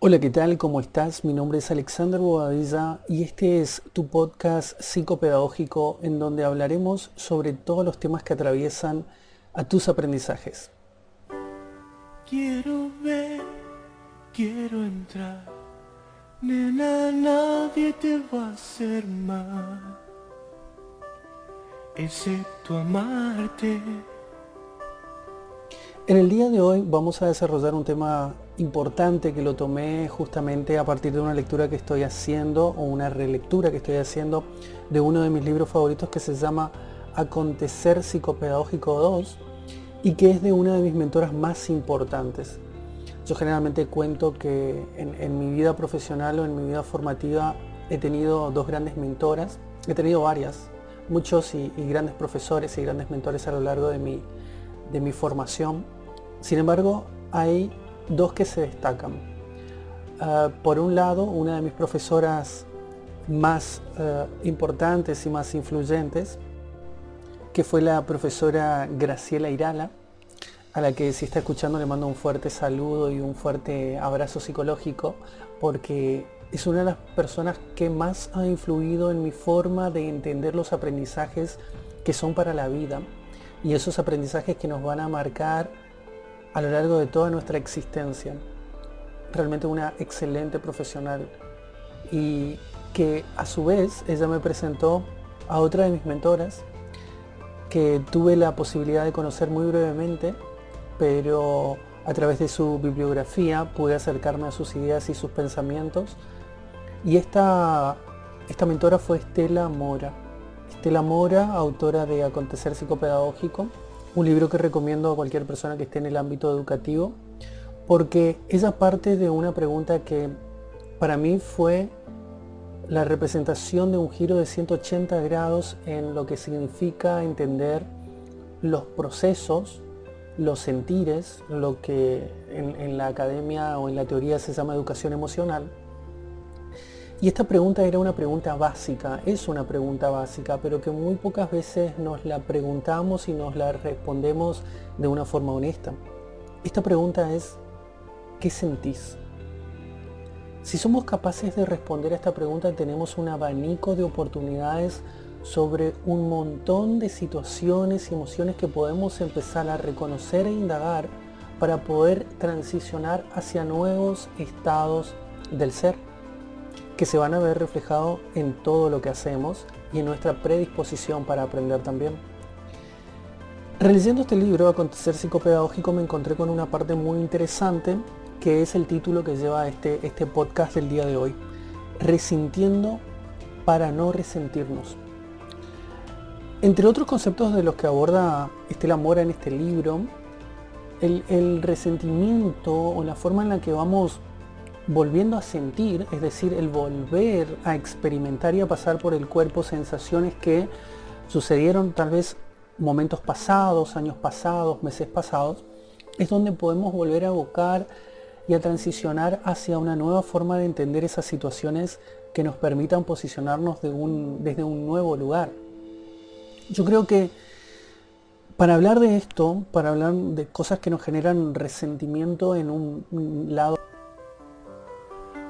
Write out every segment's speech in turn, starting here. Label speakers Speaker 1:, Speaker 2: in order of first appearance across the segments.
Speaker 1: Hola, ¿qué tal? ¿Cómo estás? Mi nombre es Alexander Bobadilla y este es tu podcast psicopedagógico en donde hablaremos sobre todos los temas que atraviesan a tus aprendizajes.
Speaker 2: Quiero ver, quiero entrar, nena, nadie te va a hacer mal, excepto amarte.
Speaker 1: En el día de hoy vamos a desarrollar un tema importante que lo tomé justamente a partir de una lectura que estoy haciendo o una relectura que estoy haciendo de uno de mis libros favoritos que se llama Acontecer Psicopedagógico 2 y que es de una de mis mentoras más importantes. Yo generalmente cuento que en, mi vida profesional o en mi vida formativa he tenido dos grandes mentoras, he tenido varias, muchos y, grandes profesores y grandes mentores a lo largo de mi, de mi formación sin embargo, hay dos que se destacan. Ah, por un lado, una de mis profesoras más ah, importantes y más influyentes, que fue la profesora Graciela Irala, a la que si está escuchando le mando un fuerte saludo y un fuerte abrazo psicológico, porque es una de las personas que más ha influido en mi forma de entender los aprendizajes que son para la vida y esos aprendizajes que nos van a marcar a lo largo de toda nuestra existencia. Realmente una excelente profesional y que a su vez ella me presentó a otra de mis mentoras que tuve la posibilidad de conocer muy brevemente, pero a través de su bibliografía pude acercarme a sus ideas y sus pensamientos. Y esta, esta mentora fue Estela Mora. Estela Mora, autora de Acontecer Psicopedagógico, un libro que recomiendo a cualquier persona que esté en el ámbito educativo, porque ella parte de una pregunta que para mí fue la representación de un giro de 180 grados en lo que significa entender los procesos, los sentires, lo que en, en la academia o en la teoría se llama educación emocional, y esta pregunta era una pregunta básica, es una pregunta básica, pero que muy pocas veces nos la preguntamos y nos la respondemos de una forma honesta. Esta pregunta es, ¿qué sentís? Si somos capaces de responder a esta pregunta, tenemos un abanico de oportunidades sobre un montón de situaciones y emociones que podemos empezar a reconocer e indagar para poder transicionar hacia nuevos estados del ser que se van a ver reflejados en todo lo que hacemos y en nuestra predisposición para aprender también. Releyendo este libro, Acontecer Psicopedagógico, me encontré con una parte muy interesante que es el título que lleva este, este podcast del día de hoy. Resintiendo para no resentirnos. Entre otros conceptos de los que aborda Estela Mora en este libro, el, el resentimiento o la forma en la que vamos volviendo a sentir, es decir, el volver a experimentar y a pasar por el cuerpo sensaciones que sucedieron tal vez momentos pasados, años pasados, meses pasados, es donde podemos volver a evocar y a transicionar hacia una nueva forma de entender esas situaciones que nos permitan posicionarnos desde un nuevo lugar. Yo creo que para hablar de esto, para hablar de cosas que nos generan resentimiento en un lado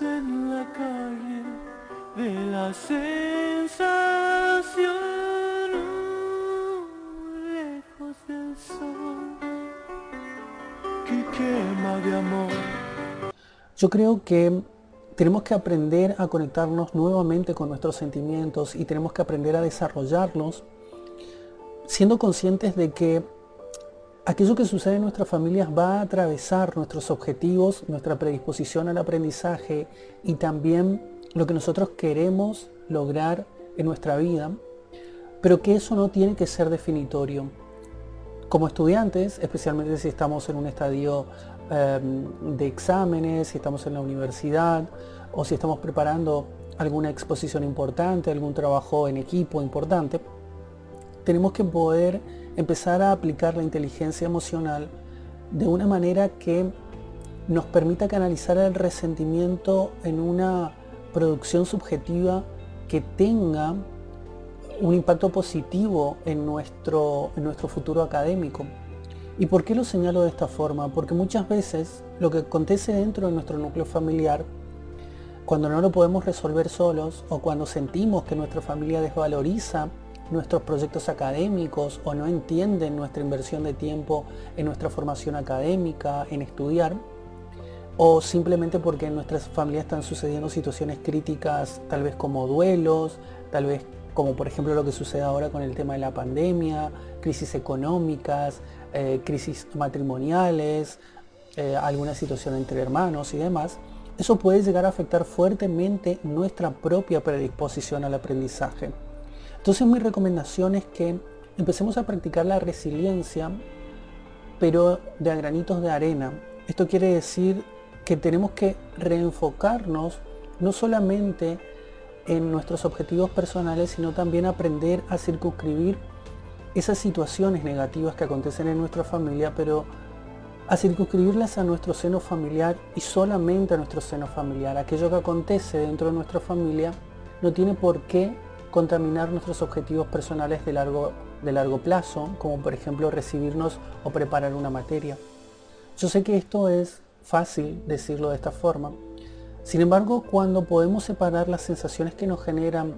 Speaker 2: en la calle de la sensación lejos del sol que quema de amor.
Speaker 1: Yo creo que tenemos que aprender a conectarnos nuevamente con nuestros sentimientos y tenemos que aprender a desarrollarlos siendo conscientes de que aquello que sucede en nuestras familias va a atravesar nuestros objetivos, nuestra predisposición al aprendizaje y también lo que nosotros queremos lograr en nuestra vida, pero que eso no tiene que ser definitorio. Como estudiantes, especialmente si estamos en un estadio em, de exámenes, si estamos en la universidad o si estamos preparando alguna exposición importante, algún trabajo en equipo importante, tenemos que poder empezar a aplicar la inteligencia emocional de una manera que nos permita canalizar el resentimiento en una producción subjetiva que tenga un impacto positivo en nuestro, en nuestro futuro académico. ¿Y por qué lo señalo de esta forma? Porque muchas veces lo que acontece dentro de nuestro núcleo familiar, cuando no lo podemos resolver solos o cuando sentimos que nuestra familia desvaloriza nuestros proyectos académicos o no entienden nuestra inversión de tiempo en nuestra formación académica, en estudiar, o simplemente porque en nuestras familias están sucediendo situaciones críticas, tal vez como duelos, tal vez como por ejemplo lo que sucede ahora con el tema de la pandemia, crisis económicas, eh, crisis matrimoniales, eh, alguna situación entre hermanos y demás, eso puede llegar a afectar fuertemente nuestra propia predisposición al aprendizaje. Entonces mi recomendación es que empecemos a practicar la resiliencia, pero de a granitos de arena. Esto quiere decir que tenemos que reenfocarnos no solamente en nuestros objetivos personales, sino también aprender a circunscribir esas situaciones negativas que acontecen en nuestra familia, pero a circunscribirlas a nuestro seno familiar y solamente a nuestro seno familiar. Aquello que acontece dentro de nuestra familia no tiene por qué contaminar nuestros objetivos personales de largo, de largo plazo, como por ejemplo recibirnos o preparar una materia. Yo sé que esto es fácil decirlo de esta forma, sin embargo, cuando podemos separar las sensaciones que nos generan,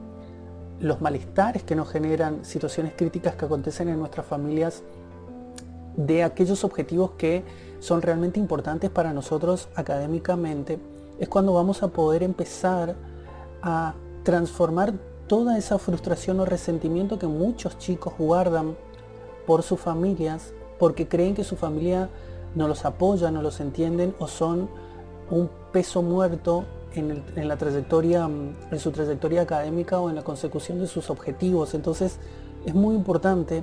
Speaker 1: los malestares que nos generan, situaciones críticas que acontecen en nuestras familias, de aquellos objetivos que son realmente importantes para nosotros académicamente, es cuando vamos a poder empezar a transformar toda esa frustración o resentimiento que muchos chicos guardan por sus familias porque creen que su familia no los apoya, no los entienden o son un peso muerto en, la trayectoria, en su trayectoria académica o en la consecución de sus objetivos. Entonces es muy importante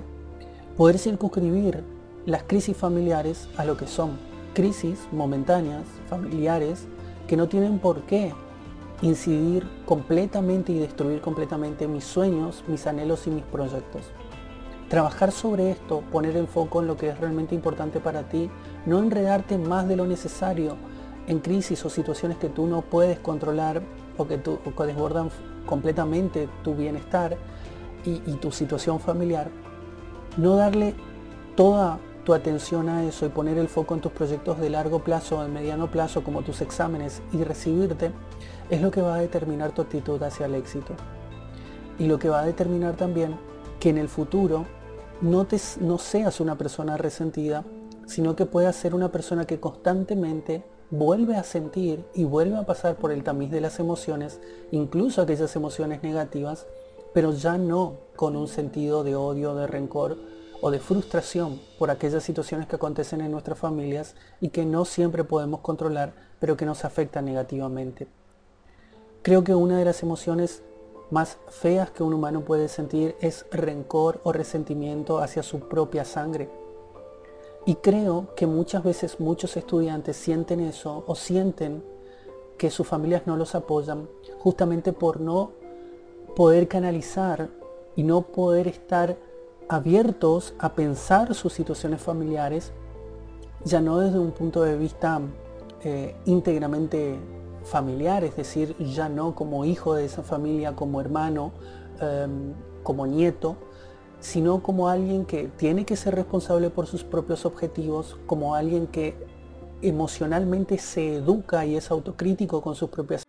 Speaker 1: poder circunscribir las crisis familiares a lo que son crisis momentáneas, familiares, que no tienen por qué incidir completamente y destruir completamente mis sueños, mis anhelos y mis proyectos. Trabajar sobre esto, poner el foco en lo que es realmente importante para ti, no enredarte más de lo necesario en crisis o situaciones que tú no puedes controlar o que, tú, desbordan completamente tu bienestar y, y tu situación familiar, no darle toda tu atención a eso y poner el foco en tus proyectos de largo plazo o de mediano plazo como tus exámenes y recibirte es lo que va a determinar tu actitud hacia el éxito. Y lo que va a determinar también que en el futuro no, te, no seas una persona resentida, sino que puedas ser una persona que constantemente vuelve a sentir y vuelve a pasar por el tamiz de las emociones, incluso aquellas emociones negativas, pero ya no con un sentido de odio, de rencor o de frustración por aquellas situaciones que acontecen en nuestras familias y que no siempre podemos controlar, pero que nos afectan negativamente. Creo que una de las emociones más feas que un humano puede sentir es rencor o resentimiento hacia su propia sangre. Y creo que muchas veces muchos estudiantes sienten eso o sienten que sus familias no los apoyan justamente por no poder canalizar y no poder estar abiertos a pensar sus situaciones familiares, ya no desde un punto de vista eh, íntegramente familiar, es decir, ya no como hijo de esa familia, como hermano, em, como nieto, sino como alguien que tiene que ser responsable por sus propios objetivos, como alguien que emocionalmente se educa y es autocrítico con sus propias...